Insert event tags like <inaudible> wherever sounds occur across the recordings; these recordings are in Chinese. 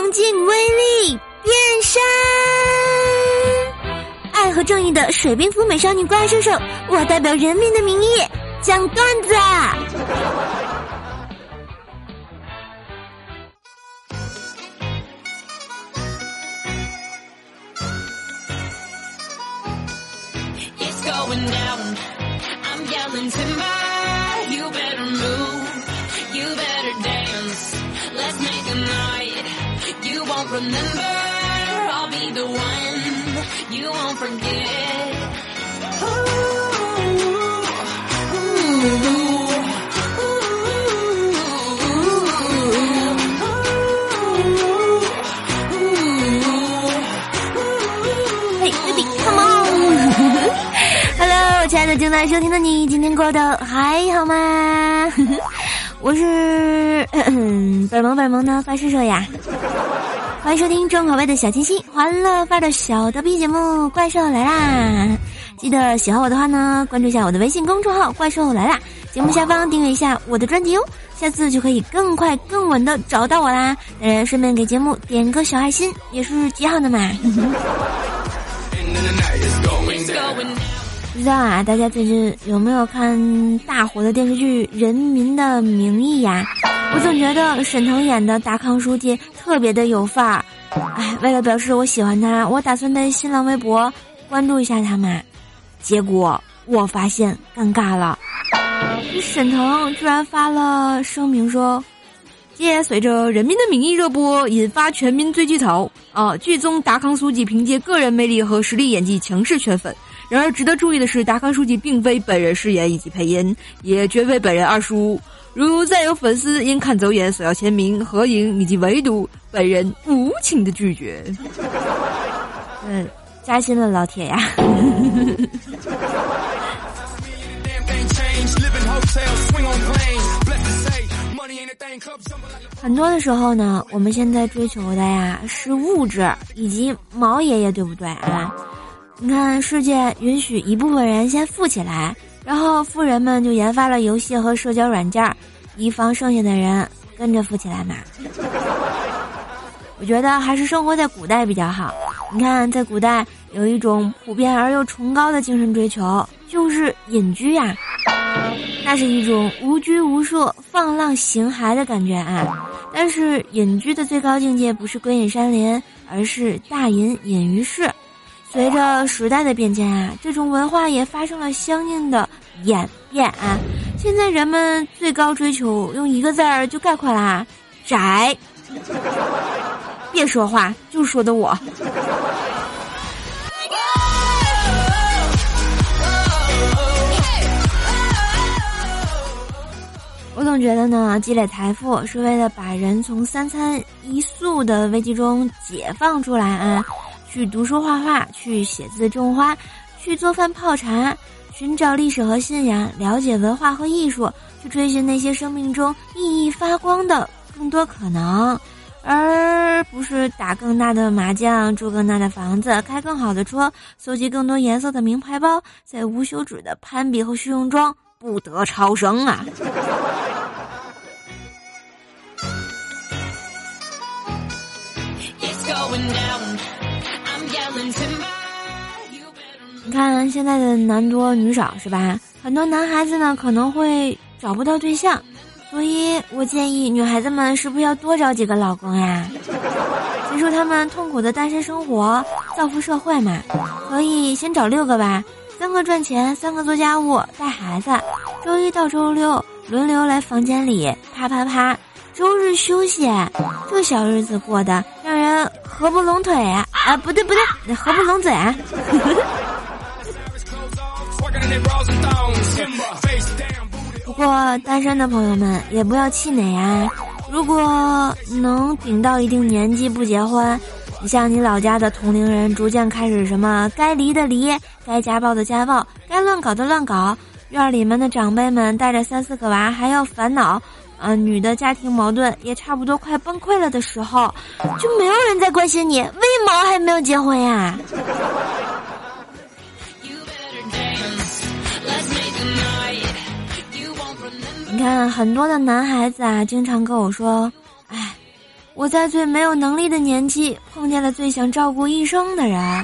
强劲威力变身，爱和正义的水兵服美少女怪兽兽，我代表人民的名义讲段子。Number i'll be the one you won't forget. Hello 亲爱的正在收听的你今天过得还好吗？<laughs> 我是嗯本萌本萌的发射手呀。欢迎收听重口味的小清新、欢乐范的小逗逼节目《怪兽来啦》！记得喜欢我的话呢，关注一下我的微信公众号《怪兽来啦》，节目下方订阅一下我的专辑哦，下次就可以更快更稳的找到我啦！当然，顺便给节目点个小爱心，也是极好的嘛。不知道啊，大家最近有没有看大火的电视剧《人民的名义》呀？我总觉得沈腾演的达康书记特别的有范儿，哎，为了表示我喜欢他，我打算在新浪微博关注一下他嘛。结果我发现尴尬了，沈腾居然发了声明说：“借随着《人民的名义》热播，引发全民追剧潮啊！剧中达康书记凭借个人魅力和实力演技强势圈粉。然而值得注意的是，达康书记并非本人饰演以及配音，也绝非本人二叔。”如再有粉丝因看走眼索要签名、合影以及围堵，本人无情的拒绝。嗯，扎心了，老铁呀！很多的时候呢，我们现在追求的呀是物质以及毛爷爷，对不对啊？你看，世界允许一部分人先富起来。然后富人们就研发了游戏和社交软件，以防剩下的人跟着富起来嘛。我觉得还是生活在古代比较好。你看，在古代有一种普遍而又崇高的精神追求，就是隐居呀。那是一种无拘无束、放浪形骸的感觉啊。但是隐居的最高境界不是归隐山林，而是大隐隐于市。随着时代的变迁啊，这种文化也发生了相应的演变啊。现在人们最高追求用一个字儿就概括啦，宅。别说话，就说的我。我总觉得呢，积累财富是为了把人从三餐一宿的危机中解放出来啊。去读书画画，去写字种花，去做饭泡茶，寻找历史和信仰，了解文化和艺术，去追寻那些生命中熠熠发光的更多可能，而不是打更大的麻将，住更大的房子，开更好的车，搜集更多颜色的名牌包，在无休止的攀比和虚荣中不得超生啊！你看现在的男多女少是吧？很多男孩子呢可能会找不到对象，所以我建议女孩子们是不是要多找几个老公呀？结束他们痛苦的单身生活，造福社会嘛？可以先找六个吧，三个赚钱，三个做家务带孩子，周一到周六轮流来房间里啪啪啪，周日休息，这小日子过得让人合不拢腿啊！啊，不对不对，合不拢嘴啊！<laughs> 不过单身的朋友们也不要气馁啊！如果能顶到一定年纪不结婚，你像你老家的同龄人逐渐开始什么该离的离，该家暴的家暴，该乱搞的乱搞，院里面的长辈们带着三四个娃还要烦恼，呃，女的家庭矛盾也差不多快崩溃了的时候，就没有人在关心你为毛还没有结婚呀？看，很多的男孩子啊，经常跟我说：“哎，我在最没有能力的年纪碰见了最想照顾一生的人，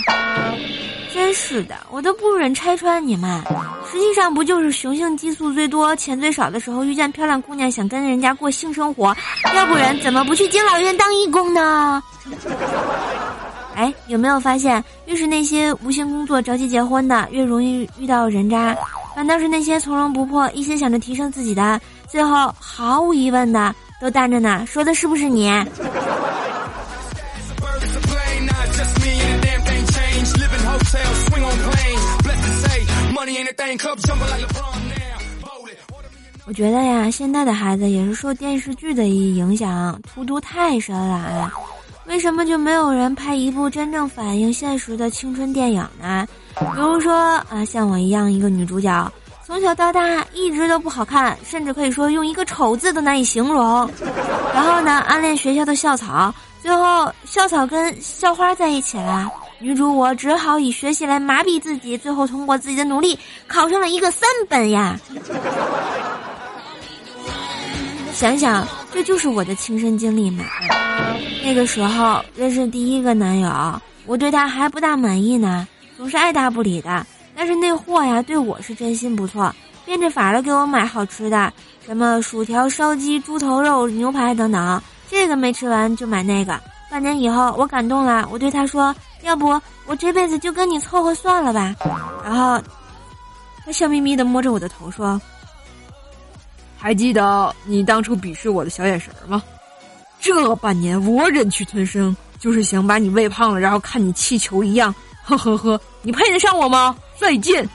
真是的，我都不忍拆穿你们。实际上不就是雄性激素最多、钱最少的时候遇见漂亮姑娘想跟人家过性生活，要不然怎么不去敬老院当义工呢？哎，有没有发现，越是那些无心工作、着急结婚的，越容易遇到人渣？反倒是那些从容不迫、一心想着提升自己的，最后毫无疑问的。都单着呢，说的是不是你？我觉得呀，现在的孩子也是受电视剧的影响，荼毒太深了。为什么就没有人拍一部真正反映现实的青春电影呢？比如说啊，像我一样一个女主角。从小到大一直都不好看，甚至可以说用一个丑字都难以形容。然后呢，暗恋学校的校草，最后校草跟校花在一起了。女主我只好以学习来麻痹自己，最后通过自己的努力考上了一个三本呀。想想这就是我的亲身经历嘛。那个时候认识第一个男友，我对他还不大满意呢，总是爱答不理的。但是那货呀，对我是真心不错，变着法的给我买好吃的，什么薯条、烧鸡、猪头肉、牛排等等。这个没吃完就买那个。半年以后，我感动了，我对他说：“要不我这辈子就跟你凑合算了吧。”然后他笑眯眯的摸着我的头说：“还记得你当初鄙视我的小眼神吗？这半年我忍气吞声，就是想把你喂胖了，然后看你气球一样。呵呵呵，你配得上我吗？”再见，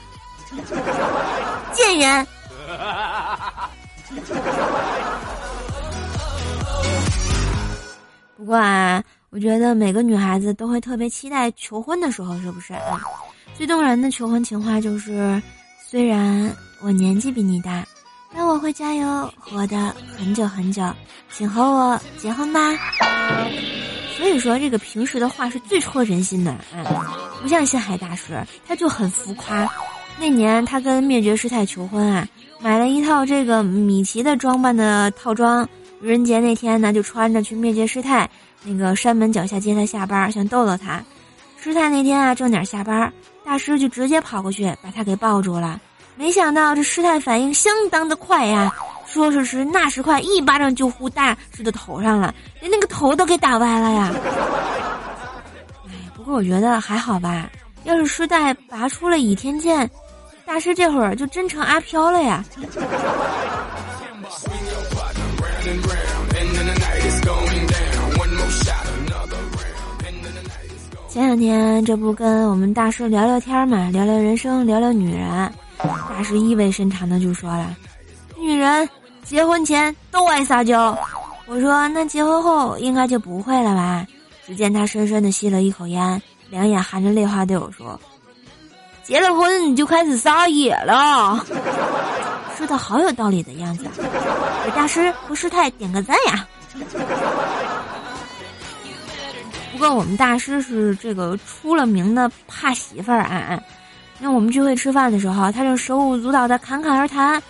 <laughs> 贱人。不过啊，我觉得每个女孩子都会特别期待求婚的时候，是不是啊？最动人的求婚情话就是：虽然我年纪比你大，那我会加油活得很久很久，请和我结婚吧。所以说，这个平时的话是最戳人心的，嗯，不像星海大师，他就很浮夸。那年他跟灭绝师太求婚啊，买了一套这个米奇的装扮的套装。愚人节那天呢，就穿着去灭绝师太那个山门脚下接他下班，想逗逗他。师太那天啊，正点下班，大师就直接跑过去把他给抱住了。没想到这师太反应相当的快呀。说时迟，那时快，一巴掌就呼大师的头上了，连那个头都给打歪了呀！哎，不过我觉得还好吧。要是师太拔出了倚天剑，大师这会儿就真成阿飘了呀！前两天这不跟我们大师聊聊天嘛，聊聊人生，聊聊女人。大师意味深长的就说了：“女人。”结婚前都爱撒娇，我说那结婚后应该就不会了吧？只见他深深的吸了一口烟，两眼含着泪花对我说：“结了婚你就开始撒野了。”说的好有道理的样子，给大师和师太点个赞呀！不过我们大师是这个出了名的怕媳妇儿啊！那我们聚会吃饭的时候，他就手舞足蹈的侃侃而谈。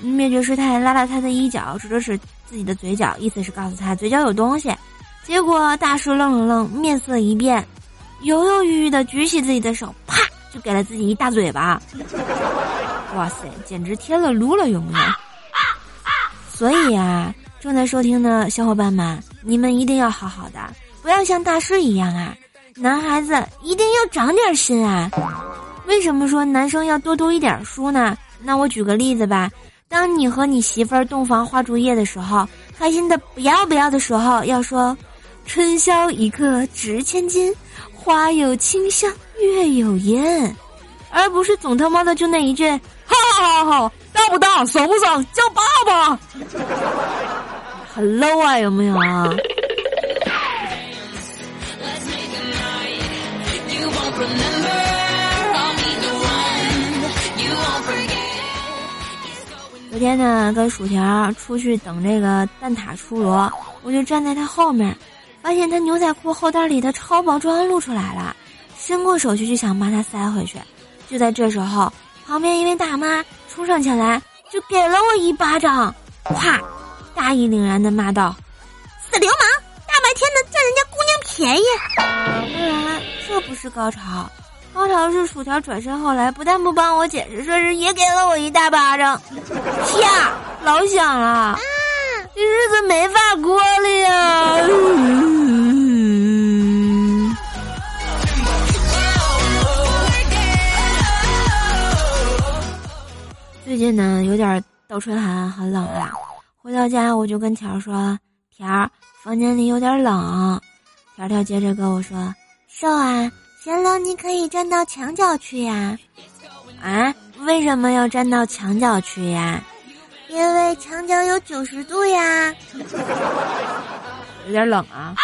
灭绝师太拉拉他的衣角，指了指自己的嘴角，意思是告诉他嘴角有东西。结果大师愣了愣，面色一变，犹犹豫豫的举起自己的手，啪就给了自己一大嘴巴。哇塞，简直天了撸了，有没有？所以啊，正在收听的小伙伴们，你们一定要好好的，不要像大师一样啊！男孩子一定要长点心啊！为什么说男生要多读一点书呢？那我举个例子吧。当你和你媳妇儿洞房花烛夜的时候，开心的不要不要的时候，要说“春宵一刻值千金，花有清香月有烟”，而不是总他妈的就那一句“好好好，大不大，爽不爽，叫爸爸”，<laughs> 很 low 啊，有没有啊？天呢，跟薯条出去等这个蛋挞出炉，我就站在他后面，发现他牛仔裤后袋里的超薄装露出来了，伸过手去就想把它塞回去。就在这时候，旁边一位大妈冲上前来，就给了我一巴掌，啪！大义凛然的骂道：“死流氓，大白天的占人家姑娘便宜。当然，这不是高潮，高潮是薯条转身后来不但不帮我解释，甚至也给了我一大巴掌，啪，老响了，这日子没法过了呀。最近呢，有点倒春寒，很冷了。回到家，我就跟条说：“条，房间里有点冷。”条条接着跟我说：“瘦啊，嫌冷你可以站到墙角去呀。”啊？为什么要站到墙角去呀？因为墙角有九十度呀。有点冷啊。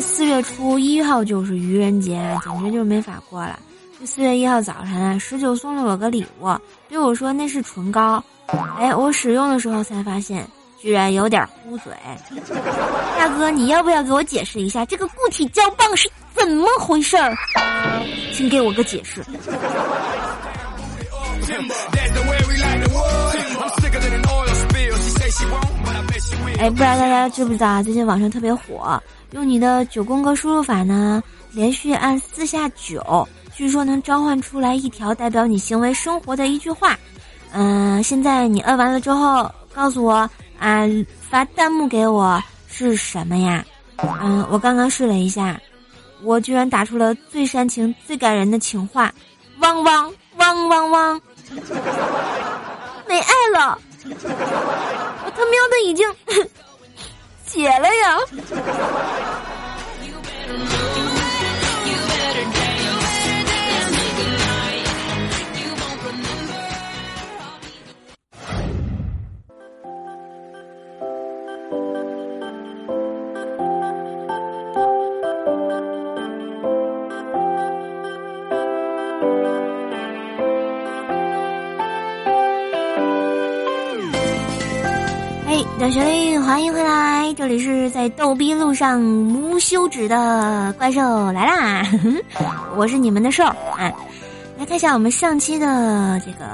四月初一号就是愚人节，简直就没法过了。这四月一号早晨啊，十九送了我个礼物，对我说那是唇膏。哎，我使用的时候才发现，居然有点糊嘴。大哥，你要不要给我解释一下这个固体胶棒是怎么回事儿？请给我个解释。哎，不知道大家知不知道啊？最近网上特别火。用你的九宫格输入法呢，连续按四下九，据说能召唤出来一条代表你行为生活的一句话。嗯，现在你摁完了之后，告诉我啊，发弹幕给我是什么呀？嗯，我刚刚试了一下，我居然打出了最煽情、最感人的情话，汪汪汪汪汪，没爱了，我他喵的已经。<laughs> 解了呀！这里是在逗逼路上无休止的怪兽来啦！<laughs> 我是你们的兽啊！来看一下我们上期的这个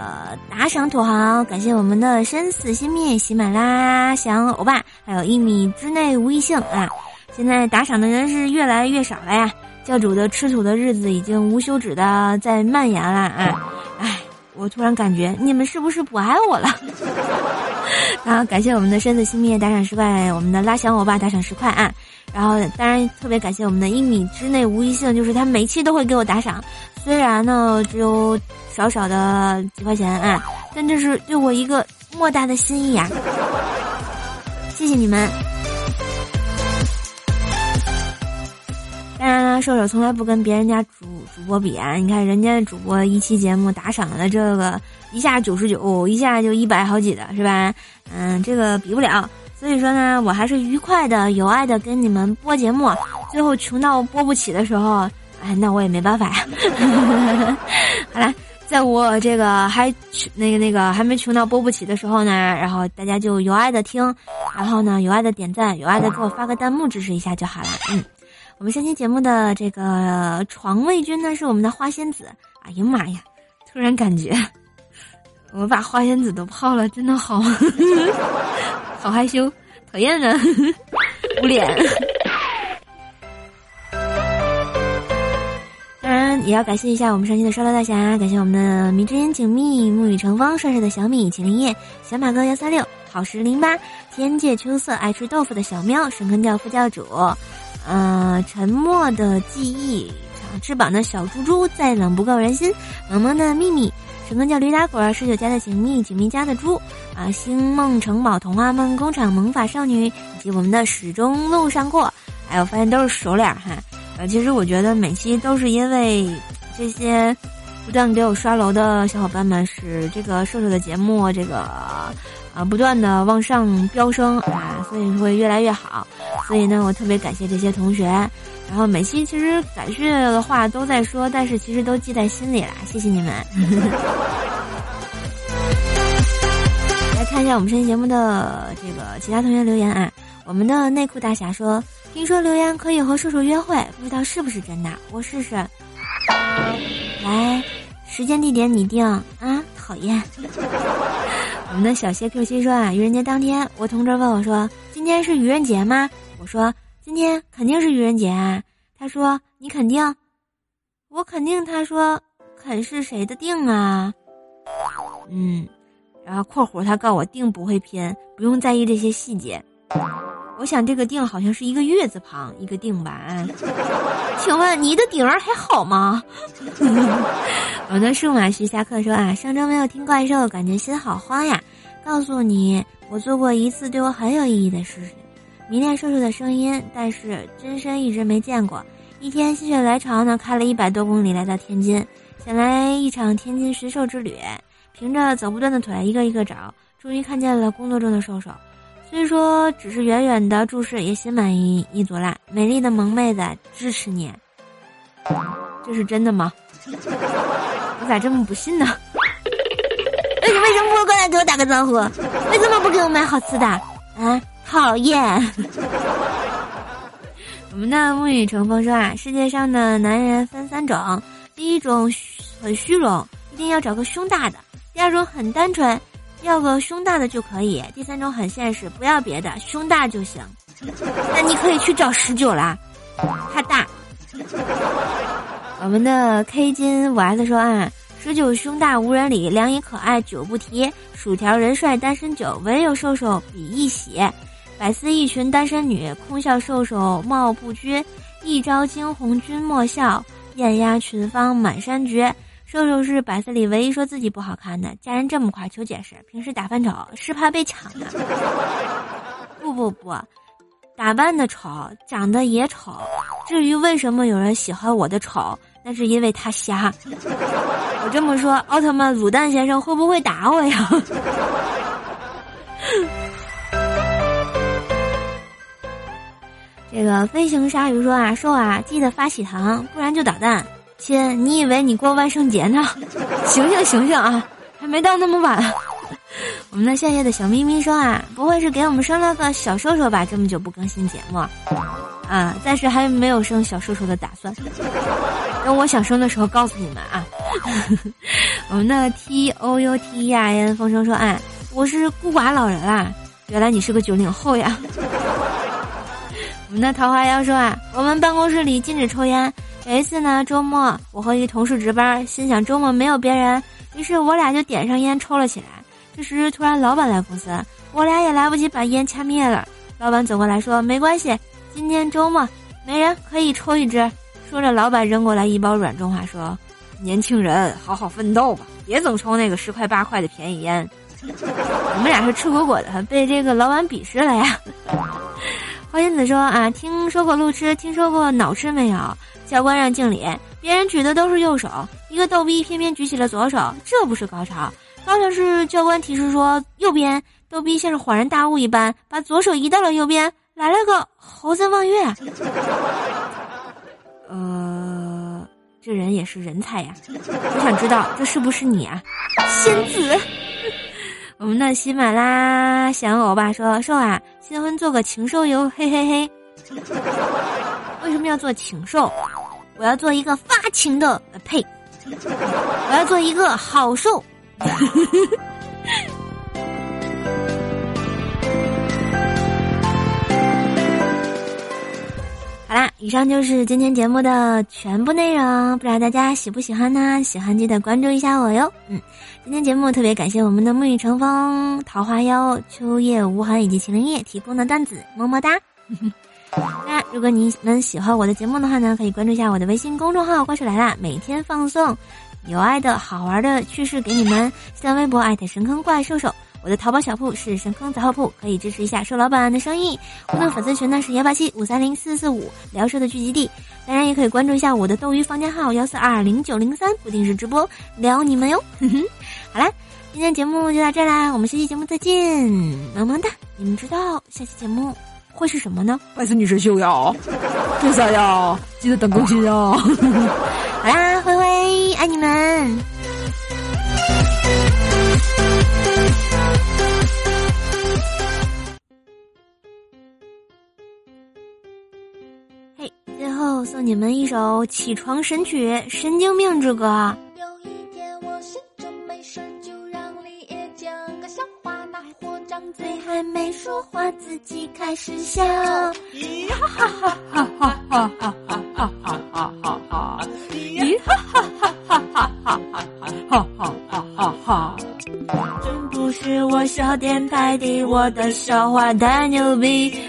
打赏土豪，感谢我们的生死心灭、喜马拉翔欧巴，还有一米之内无异性啊！现在打赏的人是越来越少了呀！教主的吃土的日子已经无休止的在蔓延了啊！哎，我突然感觉你们是不是不爱我了？<laughs> 然后感谢我们的身子熄灭打赏十块，我们的拉翔欧巴打赏十块啊！然后当然特别感谢我们的一米之内无一幸，就是他每期都会给我打赏，虽然呢只有少少的几块钱啊，但这是对我一个莫大的心意啊！谢谢你们。射手从来不跟别人家主主播比啊！你看人家主播一期节目打赏的这个。一下九十九，一下就一百好几的，是吧？嗯，这个比不了。所以说呢，我还是愉快的、有爱的跟你们播节目。最后穷到播不起的时候，哎，那我也没办法呀。<laughs> 好了，在我这个还穷那个那个还没穷到播不起的时候呢，然后大家就有爱的听，然后呢有爱的点赞，有爱的给我发个弹幕支持一下就好了。嗯，我们下期节目的这个床位君呢是我们的花仙子。哎呀妈呀，突然感觉。我把花仙子都泡了，真的好，<laughs> 好害羞，讨厌呢，捂脸。当然也要感谢一下我们上期的烧刀大侠，感谢我们的迷之烟景密、沐雨成风、帅帅的小米、麒麟叶、小马哥幺三六、好时零八、天界秋色、爱吃豆腐的小喵、神坑教副教主，呃，沉默的记忆、长翅膀的小猪猪、再冷不够人心、萌萌的秘密。什么叫驴打滚？十九家的锦觅，锦觅家的猪啊！星梦城堡童话梦工厂萌法少女，以及我们的始终路上过，还有发现都是熟脸哈。呃，其实我觉得每期都是因为这些不断给我刷楼的小伙伴们，使这个瘦瘦的节目这个啊不断的往上飙升啊，所以会越来越好。所以呢，我特别感谢这些同学。然后每期其实感谢的话都在说，但是其实都记在心里了，谢谢你们。<laughs> 来看一下我们这期节目的这个其他同学留言啊，我们的内裤大侠说，听说留言可以和叔叔约会，不知道是不是真的，我试试。来，时间地点你定啊，讨厌。<laughs> 我们的小谢 Q 七说啊，愚人节当天，我同桌问我说：“今天是愚人节吗？”我说：“今天肯定是愚人节啊。”他说：“你肯定？”我肯定。他说：“肯是谁的定啊？”嗯，然后括弧他告我定不会偏，不用在意这些细节。我想这个定好像是一个月字旁一个定吧？请问你的顶儿还好吗？<laughs> 我的数码徐下课说啊，上周没有听怪兽，感觉心好慌呀。告诉你，我做过一次对我很有意义的事情，迷恋瘦瘦的声音，但是真身一直没见过。一天心血来潮呢，开了一百多公里来到天津，想来一场天津寻兽之旅。凭着走不断的腿，一个一个找，终于看见了工作中的瘦瘦。虽说只是远远的注视，也心满意意足啦。美丽的萌妹子，支持你。这是真的吗？我咋这么不信呢？你 <laughs> 为什么不过来给我打个招呼？为什么不给我买好吃的？啊，讨厌！<laughs> 我们的沐雨橙风说啊，世界上的男人分三种：第一种很虚荣，一定要找个胸大的；第二种很单纯，要个胸大的就可以；第三种很现实，不要别的，胸大就行。那你可以去找十九啦，他大。我们的 K 金五 S 说啊，十九胸大无人理，两眼可爱久不提，薯条人帅单身久，唯有瘦瘦比一喜，百思一群单身女，空笑瘦瘦貌不均，一朝惊鸿君莫笑，艳压群芳满山绝。瘦瘦是百色里唯一说自己不好看的，家人这么快求解释，平时打扮丑是怕被抢的。不不不。打扮的丑，长得也丑。至于为什么有人喜欢我的丑，那是因为他瞎。我这么说，奥特曼卤蛋先生会不会打我呀？<laughs> 这个飞行鲨鱼说啊，瘦啊，记得发喜糖，不然就捣蛋。亲，你以为你过万圣节呢？<laughs> 醒醒醒醒啊，还没到那么晚。<laughs> 我们的夏夜的小咪咪说啊，不会是给我们生了个小瘦瘦吧？这么久不更新节目，啊，暂时还没有生小瘦瘦的打算。<laughs> 等我想生的时候告诉你们啊。我们的 T O U T E I N 风声说啊，我是孤寡老人啦，原来你是个九零后呀。那桃花妖说啊，我们办公室里禁止抽烟。有一次呢，周末我和一同事值班，心想周末没有别人，于是我俩就点上烟抽了起来。这时，突然老板来公司，我俩也来不及把烟掐灭了。老板走过来说：“没关系，今天周末没人可以抽一支。”说着，老板扔过来一包软中华，说：“年轻人，好好奋斗吧，别总抽那个十块八块的便宜烟。<laughs> ”我们俩是吃果果的，被这个老板鄙视了呀。花仙子说：“啊，听说过路痴，听说过脑痴没有？教官让敬礼，别人举的都是右手，一个逗逼偏偏举起了左手，这不是高潮。”高潮是教官提示说右边，逗逼像是恍然大悟一般，把左手移到了右边，来了个猴子望月。<laughs> 呃，这人也是人才呀！我想知道这是不是你啊，仙子？我们的喜马拉想，我爸说：“瘦啊，新婚做个禽兽游，嘿 <laughs> 嘿嘿。” <laughs> 为什么要做禽兽？我要做一个发情的，呸！我要做一个好兽。<laughs> 啦，以上就是今天节目的全部内容，不知道大家喜不喜欢呢？喜欢记得关注一下我哟。嗯，今天节目特别感谢我们的沐雨成风、桃花妖、秋叶无痕以及麒麟叶提供的段子，么么哒。<laughs> 那如果你们喜欢我的节目的话呢，可以关注一下我的微信公众号“怪兽来啦”，每天放送。有爱的好玩的趣事给你们，新浪微博艾特神坑怪兽兽，我的淘宝小铺是神坑杂货铺，可以支持一下瘦老板的生意。互动粉丝群呢是幺八七五三零四四五，聊社的聚集地。当然也可以关注一下我的斗鱼房间号幺四二零九零三，不定时直播聊你们哟。好啦，今天节目就到这啦，我们下期节目再见，么么哒。你们知道下期节目会是什么呢？拜次女神秀呀，这啥呀？记得等更新啊。<laughs> 好啦，灰灰，爱你们。送你们一首起床神曲《神经病之歌》。有一天我闲着没事儿，就让李也讲个笑话，那货张嘴还没说话，自己开始笑。咦哈哈哈哈哈哈哈哈哈哈哈哈！咦哈哈哈哈哈哈哈哈哈哈哈哈！真不是我笑点太低，我的笑话太牛逼。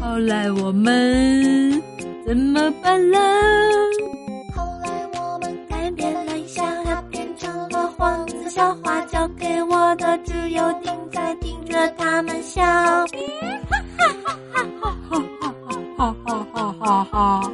后来我们怎么办了？后来我们改变了一下，它变成了黄色笑话，交给我的只有定在盯着他们笑。哈哈哈哈哈哈哈哈哈哈哈！完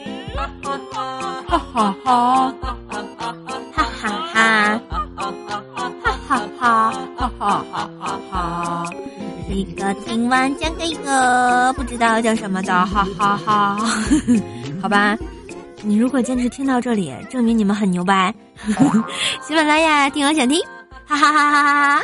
个听完讲给一个不知道叫什么的，哈哈哈！<laughs> 好吧，你如果坚持听到这里，证明你们很牛掰。<laughs> 喜马拉雅听我想听，哈哈哈哈哈哈！